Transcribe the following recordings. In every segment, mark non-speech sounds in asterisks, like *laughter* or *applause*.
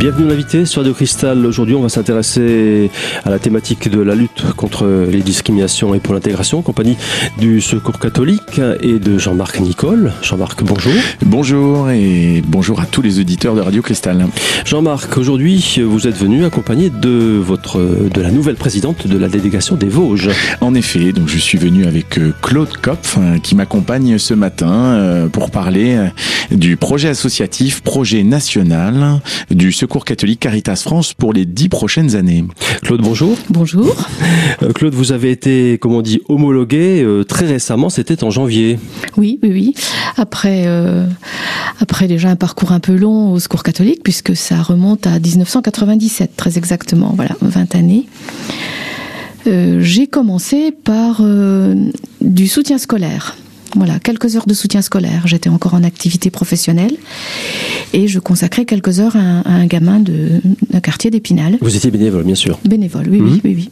Bienvenue l'invité sur Radio Cristal. Aujourd'hui, on va s'intéresser à la thématique de la lutte contre les discriminations et pour l'intégration en compagnie du Secours catholique et de Jean-Marc Nicole. Jean-Marc, bonjour. Bonjour et bonjour à tous les auditeurs de Radio Cristal. Jean-Marc, aujourd'hui, vous êtes venu accompagné de votre de la nouvelle présidente de la délégation des Vosges. En effet, donc je suis venu avec euh, Claude Kopf euh, qui m'accompagne ce matin euh, pour parler du projet associatif, projet national du Secours Secours catholique Caritas France pour les dix prochaines années. Claude, bonjour. Bonjour. Euh, Claude, vous avez été, comme on dit, homologué euh, très récemment, c'était en janvier. Oui, oui, oui. Après, euh, après déjà un parcours un peu long au Secours catholique, puisque ça remonte à 1997, très exactement, voilà, 20 années. J'ai commencé par du soutien scolaire. Voilà, quelques heures de soutien scolaire. J'étais encore en activité professionnelle et je consacrais quelques heures à un, gamin d'un quartier d'Épinal. Vous étiez bénévole, bien sûr. Bénévole, oui, oui, mhm. oui, oui.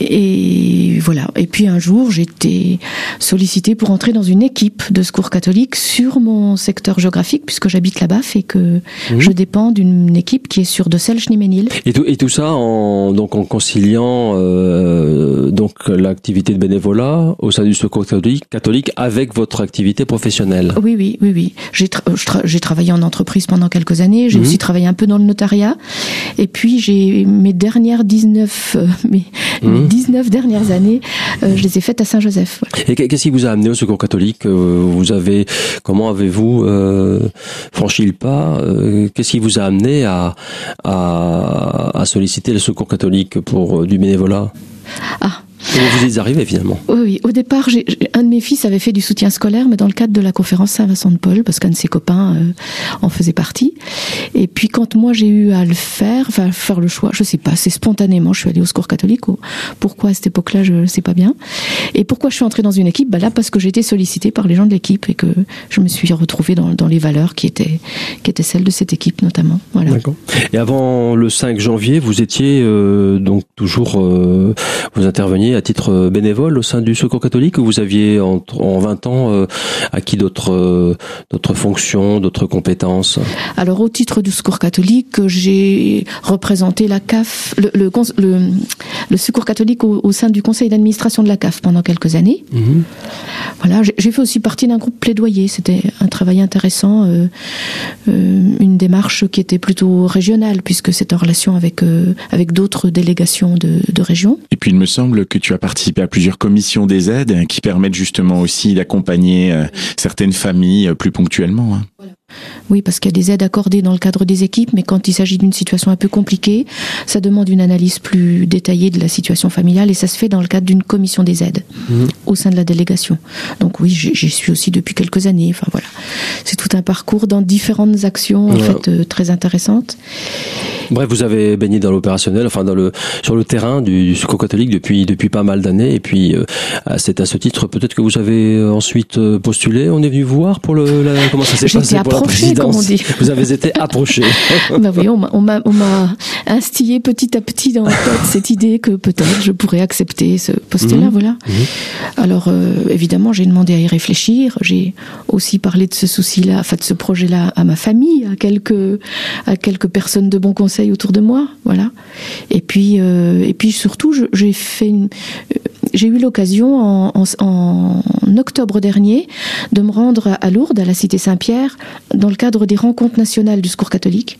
Et voilà. Et puis un jour, été sollicitée pour entrer dans une équipe de secours catholique sur mon secteur géographique, puisque j'habite là-bas, et que je dépends d'une équipe qui est sur de Selch-Niménil. Et tout, et tout ça en, donc en conciliant euh, donc l'activité de bénévolat au sein du secours catholique, catholique avec votre activité professionnelle. Oui, oui, oui, oui. J'ai j'ai travaillé en entreprise pendant quelques années. J'ai mhm. aussi travaillé un peu dans le notariat. Et puis j'ai mes dernières 19, euh, mes, mhm. 19 dernières années, euh, je les ai faites à Saint-Joseph. Et qu'est-ce qui vous a amené au Secours catholique euh, Vous avez, comment avez-vous euh, franchi le pas Qu'est-ce qui vous a amené à, à, à solliciter le Secours catholique pour du bénévolat? Ah, Comment vous êtes arrivé finalement oui, oui, au départ, un de mes fils avait fait du soutien scolaire, mais dans le cadre de la conférence Saint-Vincent de Paul, parce qu'un de ses copains euh, en faisait partie. Et puis quand moi j'ai eu à le faire, enfin faire le choix, je sais pas, c'est spontanément, je suis allée au secours catholique. pourquoi à cette époque-là, je sais pas bien. Et pourquoi je suis entrée dans une équipe? Bah là, parce que j'ai été sollicitée par les gens de l'équipe et que je me suis retrouvée dans, dans les valeurs qui étaient qui étaient celles de cette équipe notamment. Voilà. D'accord. Et avant le 5 janvier, vous étiez euh, donc toujours euh, vous interveniez à titre euh, bénévole au sein du Secours catholique ou vous aviez en, en 20 ans euh, acquis d'autres euh, d'autres fonctions, d'autres compétences? Alors au titre du Secours catholique, j'ai représenté la CAF, le, le, le, Secours catholique au, sein du conseil d'administration de la CAF pendant quelques années. Mhm. Voilà, j'ai fait aussi partie d'un groupe plaidoyer. C'était un travail intéressant, euh, une démarche qui était plutôt régionale puisque c'est en relation avec avec d'autres délégations de, de région. Et puis il me semble que tu as participé à plusieurs commissions des aides qui permettent justement aussi d'accompagner euh, certaines familles euh, plus ponctuellement. Hein. Oui, parce qu'il y a des aides accordées dans le cadre des équipes, mais quand il s'agit d'une situation un peu compliquée, ça demande une analyse plus détaillée de la situation familiale et ça se fait dans le cadre d'une commission des aides mhm. au sein de la délégation. Donc oui, j'y suis aussi depuis quelques années. Enfin voilà, c'est tout un parcours dans différentes actions en fait euh, très intéressantes. Bref, vous avez baigné dans l'opérationnel, enfin dans le sur le terrain du, secours catholique depuis depuis pas mal d'années, et puis euh, c'est à ce titre peut-être que vous avez euh, ensuite postulé. On est venu voir pour le la, comment ça s'est passé pour présidence. Comme on dit. Vous avez été approché. *laughs* bah oui, on m'a on m'a instillé petit à petit dans la tête cette idée que peut-être je pourrais accepter ce poste-là, mhm. voilà. Mhm. Alors euh, évidemment, j'ai demandé à y réfléchir. J'ai aussi parlé de ce souci-là, enfin de ce projet-là à ma famille, à quelques à quelques personnes de bon conseil autour de moi, voilà. Et puis, euh, et puis surtout, j'ai fait une, j'ai eu l'occasion en, en, octobre dernier de me rendre à Lourdes, à la cité Saint-Pierre, dans le cadre des rencontres nationales du secours catholique.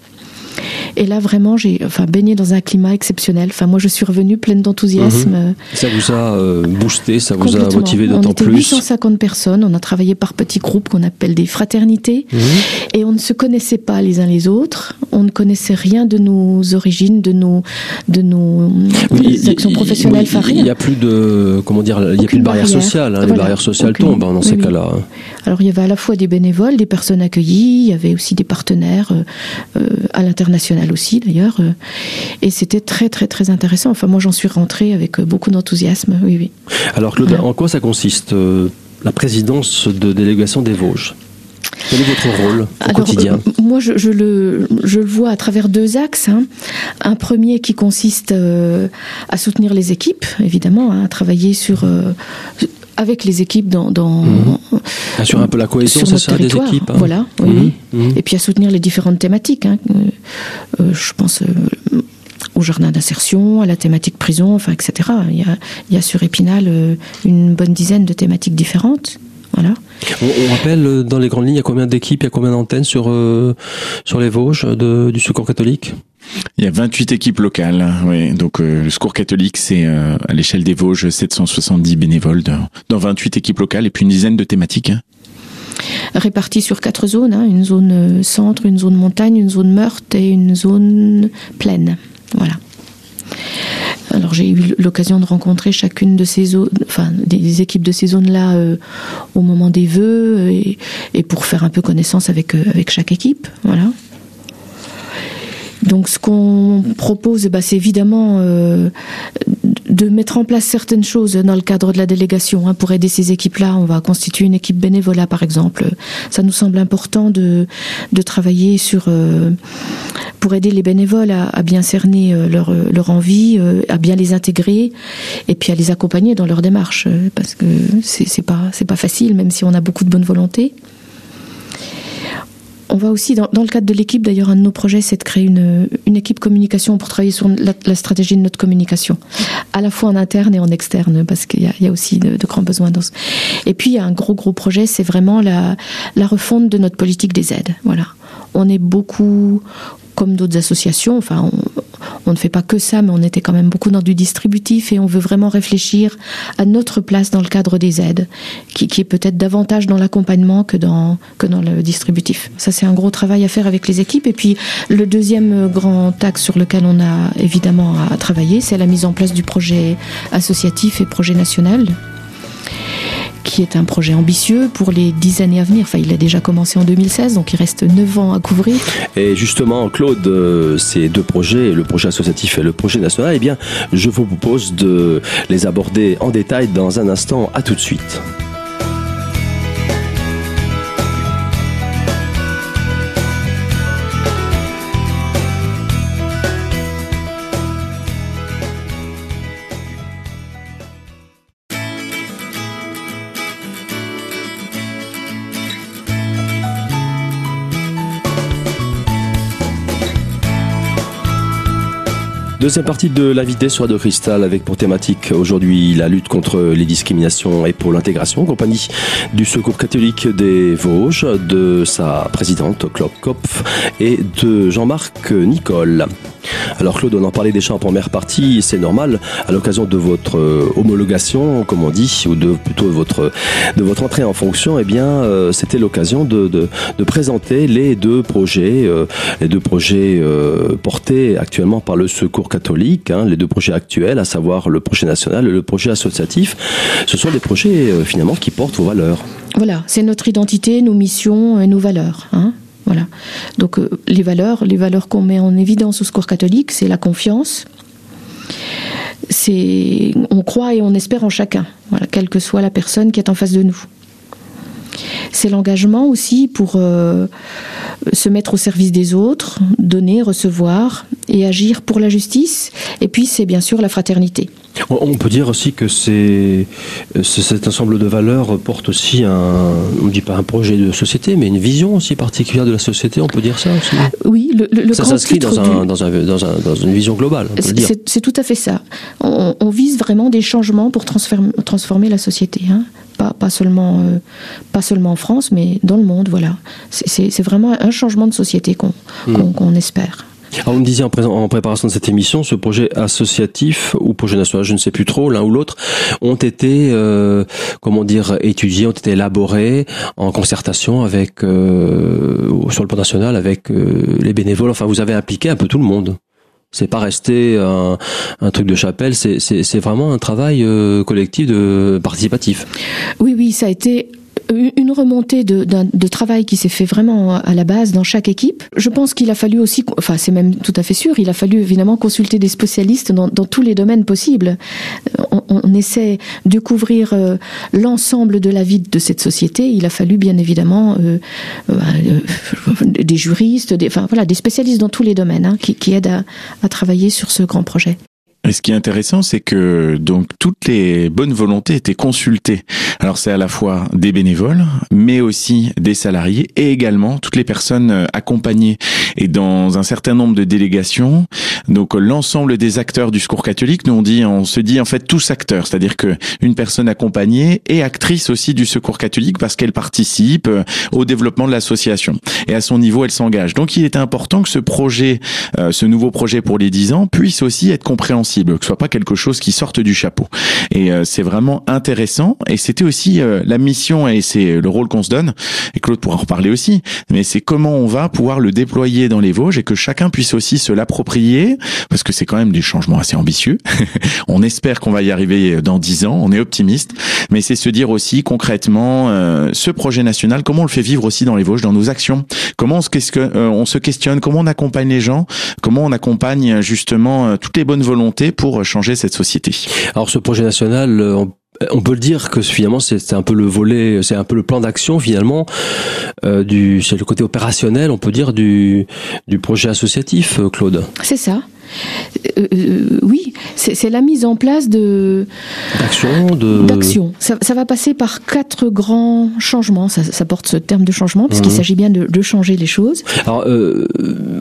Et là, vraiment, j'ai enfin, baigné dans un climat exceptionnel. Enfin, moi, je suis revenue pleine d'enthousiasme. Mhm. Ça vous a euh, boosté, ça vous a motivé d'autant plus. On était 850 personnes. On a travaillé par petits groupes qu'on appelle des fraternités. Mhm. Et on ne se connaissait pas les uns les autres. On ne connaissait rien de nos origines, de nos, de nos actions professionnelles. il n'y a plus de, comment dire, il y a plus de barrières sociales. Hein. Les barrières sociales tombent hein, dans ces cas-là. Alors, il y avait à la fois des bénévoles, des personnes accueillies. Il y avait aussi des partenaires euh, euh, à l'intérieur international aussi d'ailleurs. Euh, et c'était très très très intéressant. Enfin moi j'en suis rentrée avec beaucoup d'enthousiasme. Oui oui. Alors Claude, en quoi ça consiste euh, la présidence de délégation des Vosges? Quel est votre rôle au quotidien Moi, je, le, je, le, vois à travers deux axes. Hein. Un premier qui consiste à soutenir les équipes, évidemment, hein, à travailler sur avec les équipes dans, dans mmh. assurer un peu la cohésion, c'est ça, des équipes. Hein. Voilà, oui. Mmh. Et puis à soutenir les différentes thématiques. Euh, je pense euh, au jardin d'insertion, à la thématique prison, enfin, etc. Il y a, il y a sur Épinal euh, une bonne dizaine de thématiques différentes. Voilà. On, rappelle euh, dans les grandes lignes, il y a combien d'équipes, il y a combien d'antennes sur, euh, sur les Vosges de, du Secours catholique? Il y a 28 équipes locales, oui. Donc le Secours catholique, c'est à l'échelle des Vosges 770 bénévoles dans 28 équipes locales et puis une dizaine de thématiques. Hein. Réparties sur quatre zones, hein. une zone centre, une zone montagne, une zone meurtre et une zone plaine. Voilà. Alors j'ai eu l'occasion de rencontrer chacune de ces zones, enfin des équipes de ces zones-là euh, au moment des vœux et, pour faire un peu connaissance avec euh, avec chaque équipe, voilà. Donc ce qu'on propose, bah, c'est évidemment euh, de mettre en place certaines choses dans le cadre de la délégation. Hein, pour aider ces équipes-là, on va constituer une équipe bénévolat, par exemple. Ça nous semble important de, travailler sur euh, pour aider les bénévoles à, bien cerner euh, leur, leur envie, euh, à bien les intégrer et puis à les accompagner dans leur démarche, parce que c'est pas c'est pas facile, même si on a beaucoup de bonne volonté on va aussi, dans, le cadre de l'équipe, d'ailleurs, un de nos projets, c'est de créer une, équipe communication pour travailler sur la, stratégie de notre communication, à la fois en interne et en externe, parce qu'il y, a aussi de, grands besoins. Dans ce... Et puis, il y a un gros, gros projet, c'est vraiment la, la refonte de notre politique des aides. Voilà. On est beaucoup comme d'autres associations. Enfin, on, ne fait pas que ça, mais on était quand même beaucoup dans du distributif et on veut vraiment réfléchir à notre place dans le cadre des aides, qui, est peut-être davantage dans l'accompagnement que dans, que dans le distributif. Ça, c'est un gros travail à faire avec les équipes. Et puis, le deuxième grand axe sur lequel on a évidemment à travailler, c'est la mise en place du projet associatif et projet national qui est un projet ambitieux pour les dix années à venir. Enfin, il a déjà commencé en 2016, donc il reste neuf ans à couvrir. Et justement, Claude, euh, ces deux projets, le projet associatif et le projet national, eh bien, je vous propose de les aborder en détail dans un instant. À tout de suite. Deuxième partie de l'invité sur de Cristal avec pour thématique aujourd'hui la lutte contre les discriminations et pour l'intégration, compagnie du Secours catholique des Vosges, de sa présidente Claude Kopf et de Jean-Marc Nicole. Alors Claude, on en parlait déjà en première partie, c'est normal, à l'occasion de votre euh, homologation, comme on dit, ou de plutôt de votre, de votre entrée en fonction, eh bien, euh, c'était l'occasion de, de, de, présenter les deux projets, euh, les deux projets portés actuellement par le Secours catholique, hein, les deux projets actuels, à savoir le projet national et le projet associatif. Ce sont des projets finalement qui portent vos valeurs. Voilà, c'est notre identité, nos missions et nos valeurs. Hein voilà. Donc euh, les valeurs, les valeurs qu'on met en évidence au secours catholique, c'est la confiance. C'est on croit et on espère en chacun, voilà, quelle que soit la personne qui est en face de nous. C'est l'engagement aussi pour euh, se mettre au service des autres, donner, recevoir et agir pour la justice. Et puis c'est bien sûr la fraternité. On peut dire aussi que c'est cet ensemble de valeurs porte aussi un, on ne dit pas un projet de société, mais une vision aussi particulière de la société. On peut dire ça aussi. Oui, le, le ça s'inscrit dans, un, dans, un, dans, une vision globale. C'est tout à fait ça. On, vise vraiment des changements pour transformer, transformer la société. Hein. Pas, pas, seulement, euh, pas seulement en France, mais dans le monde. Voilà. C'est vraiment un changement de société qu'on hmm. espère. Alors, on me disait en, préparation de cette émission, ce projet associatif ou projet national, je ne sais plus trop, l'un ou l'autre, ont été, euh, comment dire, étudiés, ont été élaborés en concertation avec, euh, sur le plan national, avec euh, les bénévoles. Enfin, vous avez impliqué un peu tout le monde. C'est pas resté un, un, truc de chapelle, c'est vraiment un travail euh, collectif, de participatif. Oui, oui, ça a été une remontée de, de travail qui s'est fait vraiment à la base dans chaque équipe. Je pense qu'il a fallu aussi, enfin c'est même tout à fait sûr, il a fallu évidemment consulter des spécialistes dans, dans tous les domaines possibles. On, on essaie de couvrir euh, l'ensemble de la vie de cette société. Il a fallu bien évidemment euh, euh, des juristes, des, enfin voilà, des spécialistes dans tous les domaines hein, qui, qui, aident à, à travailler sur ce grand projet. Et ce qui est intéressant, c'est que donc toutes les bonnes volontés étaient consultées. Alors c'est à la fois des bénévoles, mais aussi des salariés et également toutes les personnes euh, accompagnées. Et dans un certain nombre de délégations, donc l'ensemble des acteurs du secours catholique, nous on dit, on se dit en fait tous acteurs, c'est-à-dire que une personne accompagnée est actrice aussi du secours catholique parce qu'elle participe euh, au développement de l'association et à son niveau elle s'engage. Donc il est important que ce projet, euh, ce nouveau projet pour les 10 ans puisse aussi être compréhensible que ce soit pas quelque chose qui sorte du chapeau. Et euh, c'est vraiment intéressant. Et c'était aussi euh, la mission et c'est le rôle qu'on se donne. Et Claude pourra en reparler aussi. Mais c'est comment on va pouvoir le déployer dans les Vosges et que chacun puisse aussi se l'approprier parce que c'est quand même des changements assez ambitieux. *laughs* on espère qu'on va y arriver dans dix ans. On est optimiste. Mais c'est se dire aussi concrètement euh, ce projet national, comment on le fait vivre aussi dans les Vosges, dans nos actions. Comment on se, on se questionne, comment on accompagne les gens, comment on accompagne justement toutes les bonnes volontés pour changer cette société. Alors ce projet national, euh, on peut le dire que finalement c'est un peu le volet, c'est un peu le plan d'action finalement euh, du, c'est le côté opérationnel, on peut dire du du projet associatif, euh, Claude. C'est ça. Euh, euh, oui, c'est la mise en place de d'action. Ça, ça, va passer par quatre grands changements. Ça, ça porte ce terme de changement puisqu'il mhm. s'agit bien de, de, changer les choses. Alors, euh,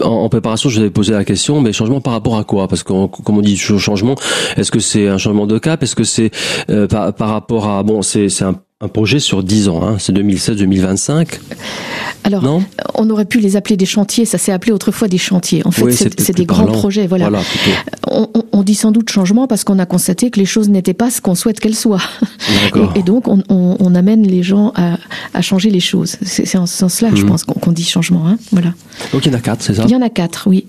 en, préparation, je vous avais posé la question, mais changement par rapport à quoi? Parce que comme on dit changement, est-ce que c'est un changement de cap? Est-ce que c'est euh, par, par, rapport à bon, c'est un un projet sur 10 ans, hein, c'est 2016-2025. Alors, on aurait pu les appeler des chantiers, ça s'est appelé autrefois des chantiers. En fait, c'est des grands projets. Voilà. on, dit sans doute changement parce qu'on a constaté que les choses n'étaient pas ce qu'on souhaite qu'elles soient. Et, donc, on, amène les gens à, changer les choses. C'est en ce sens-là, je mhm. pense, qu'on dit changement. Hein. Voilà. Donc, il y en a quatre, c'est ça Il y en a quatre, oui.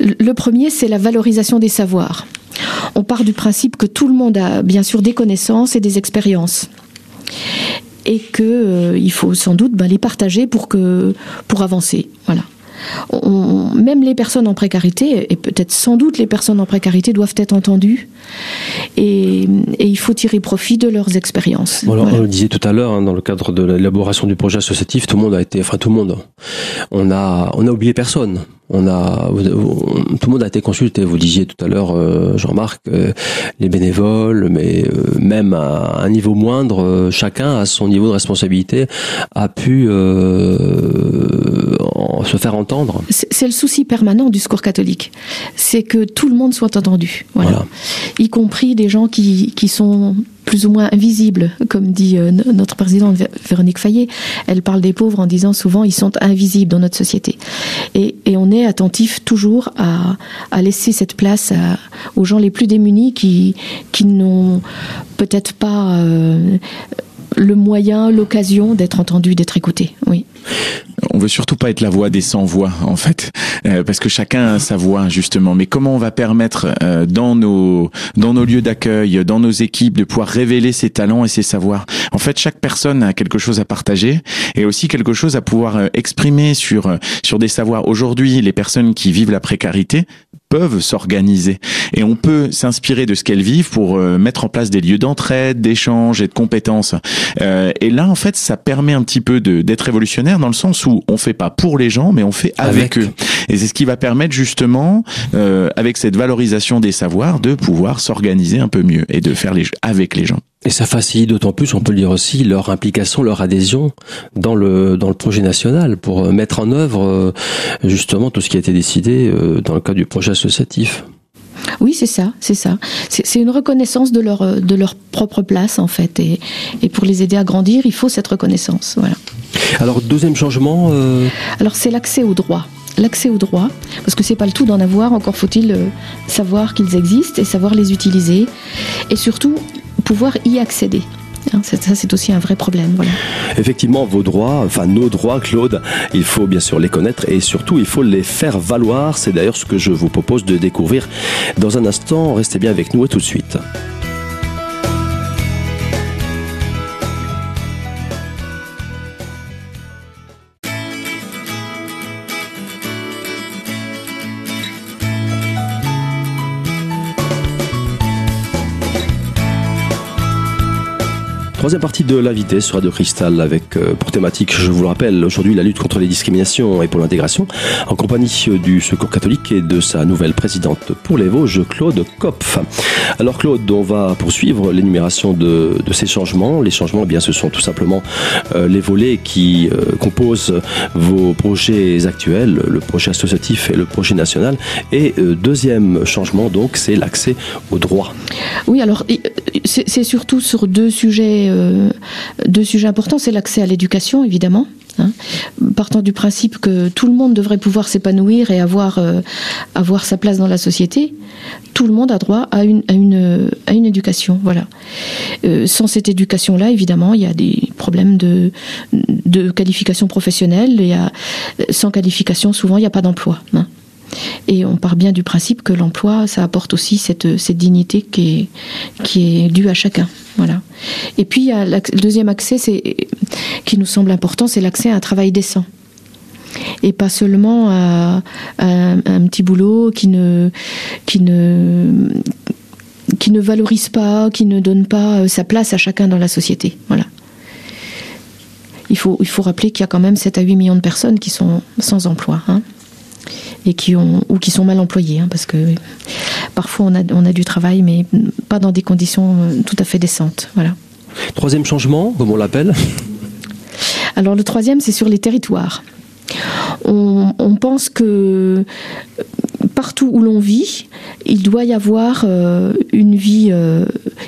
Le premier, c'est la valorisation des savoirs. On part du principe que tout le monde a bien sûr des connaissances et des expériences et que euh, il faut sans doute ben, les partager pour que pour avancer. Voilà. même les personnes en précarité, et peut-être sans doute les personnes en précarité doivent être entendues, et, il faut tirer profit de leurs expériences. On le disait tout à l'heure, hein, dans le cadre de l'élaboration du projet associatif, tout le monde a été, enfin tout le monde, on a, on a oublié personne on a tout le monde a été consulté. Vous disiez tout à l'heure, euh, Jean-Marc, euh, les bénévoles, mais euh, même à un niveau moindre, chacun à son niveau de responsabilité a pu se faire entendre. C'est le souci permanent du secours catholique, c'est que tout le monde soit entendu, voilà. y compris des gens qui, qui sont plus ou moins invisibles, comme dit euh, notre présidente Véronique Fayet. Elle parle des pauvres en disant souvent ils sont invisibles dans notre société. Et, on est attentif toujours à, laisser cette place aux gens les plus démunis qui, qui n'ont peut-être pas euh, le moyen, l'occasion d'être entendus, d'être écoutés. Oui on veut surtout pas être la voix des sans voix en fait, euh, parce que chacun a sa voix justement. Mais comment on va permettre euh, dans nos dans nos lieux d'accueil, dans nos équipes, de pouvoir révéler ses talents et ses savoirs? En fait, chaque personne a quelque chose à partager et aussi quelque chose à pouvoir euh, exprimer sur sur des savoirs. Aujourd'hui, les personnes qui vivent la précarité peuvent s'organiser et on peut s'inspirer de ce qu'elles vivent pour mettre en place des lieux d'entraide, d'échange et de compétences. et là, en fait, ça permet un petit peu d'être révolutionnaire dans le sens où on fait pas pour les gens, mais on fait avec, eux. Et c'est ce qui va permettre justement, euh, avec cette valorisation des savoirs, de pouvoir s'organiser un peu mieux et de faire les avec les gens. Et ça facilite d'autant plus, on peut le dire aussi, leur implication, leur adhésion dans le dans le projet national pour euh, mettre en œuvre euh, justement tout ce qui a été décidé dans le cadre du projet associatif. Oui, c'est ça, c'est ça. C'est une reconnaissance de leur, de leur propre place, en fait. Et, et, pour les aider à grandir, il faut cette reconnaissance. Voilà. Alors, deuxième changement euh, Alors, c'est l'accès aux droits. L'accès aux droits, parce que c'est pas le tout d'en avoir, encore faut-il euh, savoir qu'ils existent et savoir les utiliser. Et surtout, pouvoir y accéder. Hein, ça, c'est aussi un vrai problème. Voilà. Effectivement, vos droits, enfin nos droits, Claude, il faut bien sûr les connaître et surtout il faut les faire valoir. C'est d'ailleurs ce que je vous propose de découvrir dans un instant. Restez bien avec nous et tout de suite. Troisième partie de l'invité sur Radio Cristal avec euh, pour thématique, je vous le rappelle, aujourd'hui la lutte contre les discriminations et pour l'intégration en compagnie du Secours catholique et de sa nouvelle présidente pour les Vosges, Claude Kopf. Alors Claude, on va poursuivre l'énumération de, ces changements. Les changements, eh bien, ce sont tout simplement euh, les volets qui euh, composent vos projets actuels, le projet associatif et le projet national. Et deuxième changement, donc, c'est l'accès au droit. Oui, alors c'est surtout sur deux sujets, deux sujets importants. C'est l'accès à l'éducation, évidemment. Hein. partant du principe que tout le monde devrait pouvoir s'épanouir et avoir, euh, avoir sa place dans la société, tout le monde a droit à une, à une, à une éducation. Voilà. Euh, sans cette éducation-là, évidemment, il y a des problèmes de, de qualification professionnelle. Sans qualification, souvent, il n'y a pas d'emploi. Hein. Et on part bien du principe que l'emploi, ça apporte aussi cette, cette dignité qui est, qui est due à chacun. Voilà. Et puis, le deuxième accès qui nous semble important, c'est l'accès à un travail décent. Et pas seulement à, un, petit boulot qui ne, qui ne, qui ne valorise pas, qui ne donne pas euh, sa place à chacun dans la société. Voilà. Il faut, il faut rappeler qu'il y a quand même 7 à 8 millions de personnes qui sont sans emploi. Hein et qui ont ou qui sont mal employés, hein, parce que parfois on a, on a du travail, mais pas dans des conditions euh, tout à fait décentes. Voilà. Troisième changement, comme on l'appelle Alors le troisième, c'est sur les territoires. On, pense que partout où l'on vit, il doit y avoir euh, une vie, euh,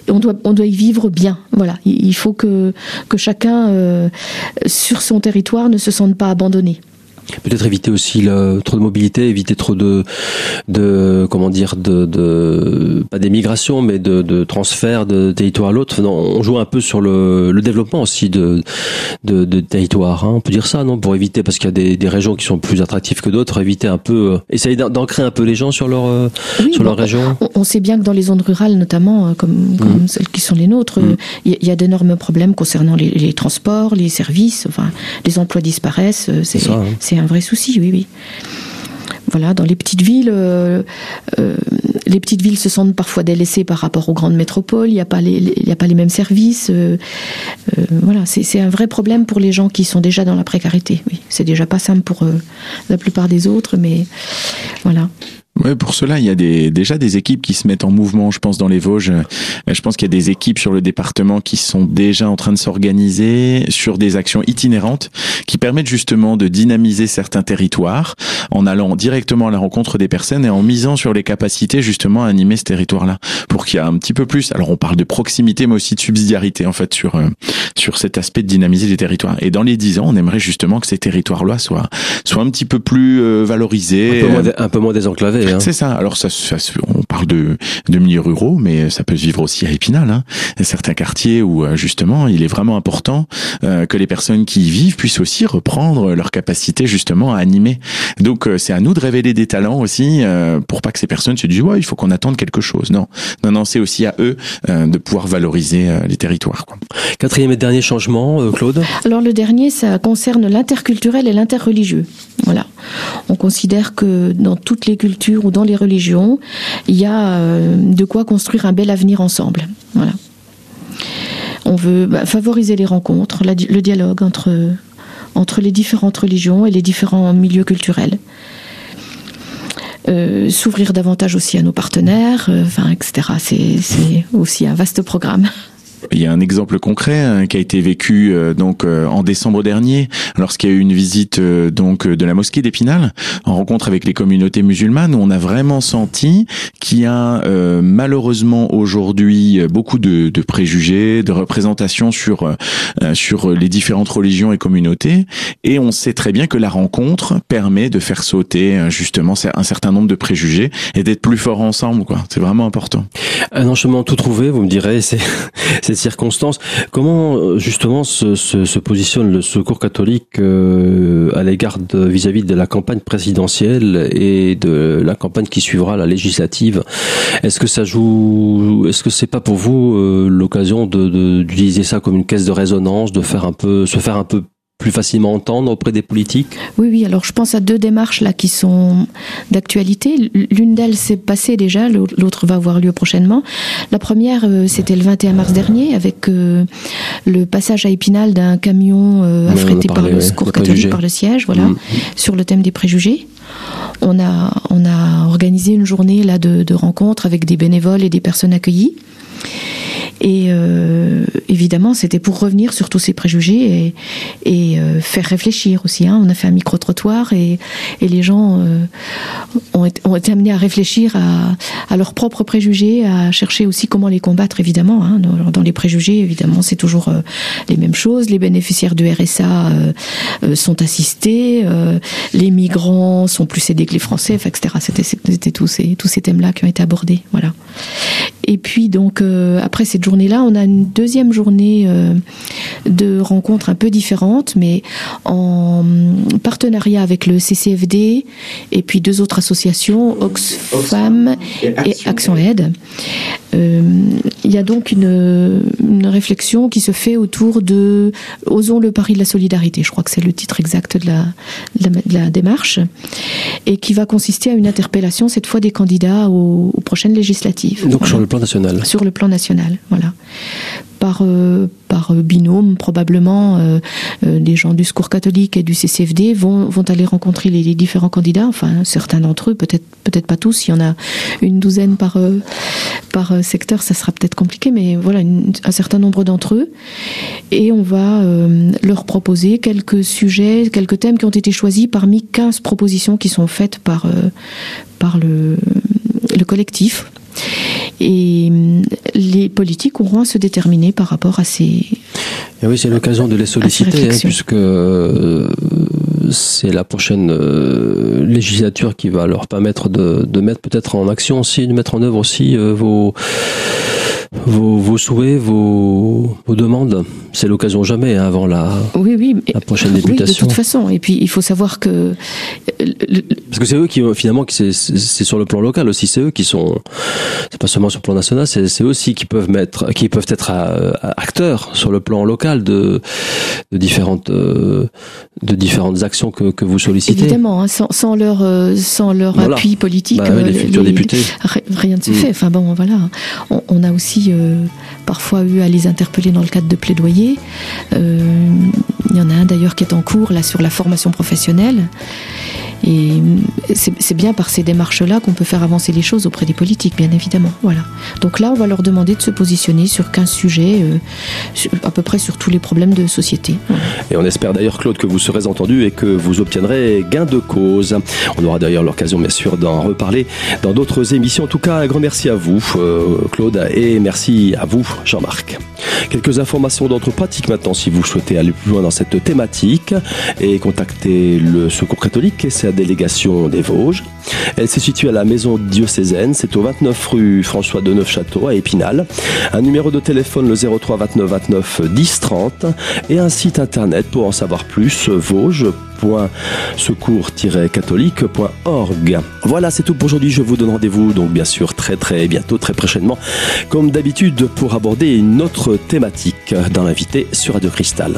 on, doit, on doit y vivre bien. Voilà, il faut que, que chacun sur son territoire ne se sente pas abandonné. Peut-être éviter aussi le, trop de mobilité, éviter trop de, de comment dire, de, de pas d'émigration, mais de, de transfert de territoire à l'autre. on joue un peu sur le, le développement aussi de, de, de territoire. Hein. On peut dire ça, non? Pour éviter, parce qu'il y a des, des régions qui sont plus attractives que d'autres, éviter un peu, euh, essayer d'ancrer un peu les gens sur leur, euh, sur leur région. On, sait bien que dans les zones rurales, notamment, euh, comme, comme mmh. celles qui sont les nôtres, mmh. il y, a d'énormes problèmes concernant les, les, transports, les services. Enfin, les emplois disparaissent. C'est hein un vrai souci, oui, oui. Voilà, dans les petites villes, euh, euh, les petites villes se sentent parfois délaissées par rapport aux grandes métropoles. Il n'y a pas les, a pas les mêmes services. Euh, voilà, c'est un vrai problème pour les gens qui sont déjà dans la précarité. Oui, c'est déjà pas simple pour la plupart des autres, mais voilà. Ouais, pour cela, il y a des, déjà des équipes qui se mettent en mouvement, je pense, dans les Vosges. Euh, je pense qu'il y a des équipes sur le département qui sont déjà en train de s'organiser sur des actions itinérantes qui permettent justement de dynamiser certains territoires en allant directement à la rencontre des personnes et en misant sur les capacités justement à animer ce territoire-là pour qu'il y ait un petit peu plus. Alors, on parle de proximité, mais aussi de subsidiarité, en fait, sur, euh, sur cet aspect de dynamiser les territoires. Et dans les dix ans, on aimerait justement que ces territoires-là soient, soient un petit peu plus euh, valorisés. Un peu moins, un peu moins désenclavés. Hein. C'est ça. Alors ça, ça, on parle de, de milieux ruraux, mais ça peut se vivre aussi à Épinal. Hein. Certains quartiers où euh, justement, il est vraiment important euh, que les personnes qui y vivent puissent aussi reprendre leur capacité justement à animer. Donc euh, c'est à nous de révéler des talents aussi pour pas que ces personnes se disent ouais, il faut qu'on attende quelque chose. Non, non, non, c'est aussi à eux de pouvoir valoriser les territoires. Quoi. Quatrième et dernier changement, Claude? Alors le dernier, ça concerne l'interculturel et l'interreligieux. Voilà. On considère que dans toutes les cultures ou dans les religions, il y a euh, de quoi construire un bel avenir ensemble. On veut bah, favoriser les rencontres, le dialogue entre, les différentes religions et les différents milieux culturels. Euh, s'ouvrir davantage aussi à nos partenaires, euh, etc. C'est aussi un vaste programme. Il y a un exemple concret hein, qui a été vécu euh, donc euh, en décembre dernier, lorsqu'il y a eu une visite euh, donc de la mosquée d'Épinal, en rencontre avec les communautés musulmanes, où on a vraiment senti qu'il y a malheureusement aujourd'hui beaucoup de, de, préjugés, de représentations sur sur les différentes religions et communautés, et on sait très bien que la rencontre permet de faire sauter justement un certain nombre de préjugés et d'être plus forts ensemble. Quoi, c'est vraiment important. Un enchaînement tout trouvé, vous me direz, c'est cette circonstance. Comment euh, justement se, se, se positionne le Secours catholique euh, à l'égard vis-à-vis de la campagne présidentielle et de la campagne qui suivra la législative? Est-ce que ça joue Est-ce que c'est pas pour vous euh, l'occasion de d'utiliser ça comme une caisse de résonance, de faire un peu, se faire un peu plus facilement entendre auprès des politiques Oui, oui. Alors je pense à deux démarches là qui sont d'actualité. L'une d'elles s'est passée déjà, l'autre va avoir lieu prochainement. La première, euh, c'était le 21 mars dernier avec euh, le passage à Épinal d'un camion euh, affrété par le secours catholique par le siège, voilà, mm. sur le thème des préjugés. On a, on a organisé une journée là de, de rencontres avec des bénévoles et des personnes accueillies. Et euh, évidemment, c'était pour revenir sur tous ces préjugés et, et euh, faire réfléchir aussi. Hein. On a fait un micro-trottoir et, et, les gens euh, ont, été, ont, été, amenés à réfléchir à, à, leurs propres préjugés, à chercher aussi comment les combattre, évidemment. Hein. Dans, les préjugés, évidemment, c'est toujours euh, les mêmes choses. Les bénéficiaires du RSA euh, sont assistés, les migrants sont plus aidés que les Français, etc. C'était tous ces, tous ces thèmes-là qui ont été abordés. Voilà. Et puis donc euh, après cette journée-là, on a une deuxième journée euh, de rencontres un peu différentes, mais en partenariat avec le CCFD et puis deux autres associations, Oxfam et Action Aide. Euh, il y a donc une, une, réflexion qui se fait autour de Osons le pari de la solidarité. Je crois que c'est le titre exact de la, de la, démarche et qui va consister à une interpellation cette fois des candidats aux, prochaines législatives. Donc sur le plan national. Sur le plan national, voilà par, euh, par euh, binôme, probablement, euh, des gens du Secours catholique et du CCFD vont, vont aller rencontrer les, différents candidats, enfin certains d'entre eux, peut-être peut-être pas tous, il y en a une douzaine par, par secteur, ça sera peut-être compliqué, mais voilà, un certain nombre d'entre eux. Et on va leur proposer quelques sujets, quelques thèmes qui ont été choisis parmi 15 propositions qui sont faites par, par le collectif. Et hum, les politiques auront à se déterminer par rapport à ces. Et oui, c'est l'occasion de les solliciter, hein, puisque euh, c'est la prochaine euh, législature qui va leur permettre de, de mettre peut-être en action aussi, de mettre en œuvre aussi euh, vos vos, vos souhaits, vos, vos demandes. C'est l'occasion jamais hein, avant la, oui, oui, la prochaine députation. Oui, de toute façon. Et puis il faut savoir que parce que c'est eux qui finalement c'est sur le plan local aussi. C'est eux qui sont c'est pas seulement sur le plan national, c'est eux aussi qui peuvent mettre, qui peuvent être euh, acteurs sur le plan local de, de différentes euh, de différentes actions que, que vous sollicitez. Évidemment, hein, sans, sans, leur euh, sans leur appui politique, bah les futurs députés, rien ne se mm. fait. Enfin bon, voilà. On, on a aussi euh, parfois eu à les interpeller dans le cadre de plaidoyer. Euh, il y en a un d'ailleurs qui est en cours là sur la formation professionnelle. Et c'est bien par ces démarches-là qu'on peut faire avancer les choses auprès des politiques, bien évidemment. Voilà. Donc là, on va leur demander de se positionner sur 15 sujets, euh, à peu près sur tous les problèmes de société. Et on espère d'ailleurs, Claude, que vous serez entendu et que vous obtiendrez gain de cause. On aura d'ailleurs l'occasion, bien sûr, d'en reparler dans d'autres émissions. En tout cas, un grand merci à vous, Claude, et merci à vous, Jean-Marc. Quelques informations d'ordre maintenant, si vous souhaitez aller plus loin dans cette thématique et contacter le Secours catholique et sa délégation des Vosges. Elle se situe à la maison diocésaine, c'est au 29 rue François de Neufchâteau à Épinal. Un numéro de téléphone le 03 29 29 10 30 et un site internet pour en savoir plus vosges.secours-catholique.org. Voilà, c'est tout pour aujourd'hui. Je vous donne rendez-vous donc bien sûr très très bientôt, très prochainement, comme d'habitude pour aborder une autre thématique dans l'invité sur Radio Cristal.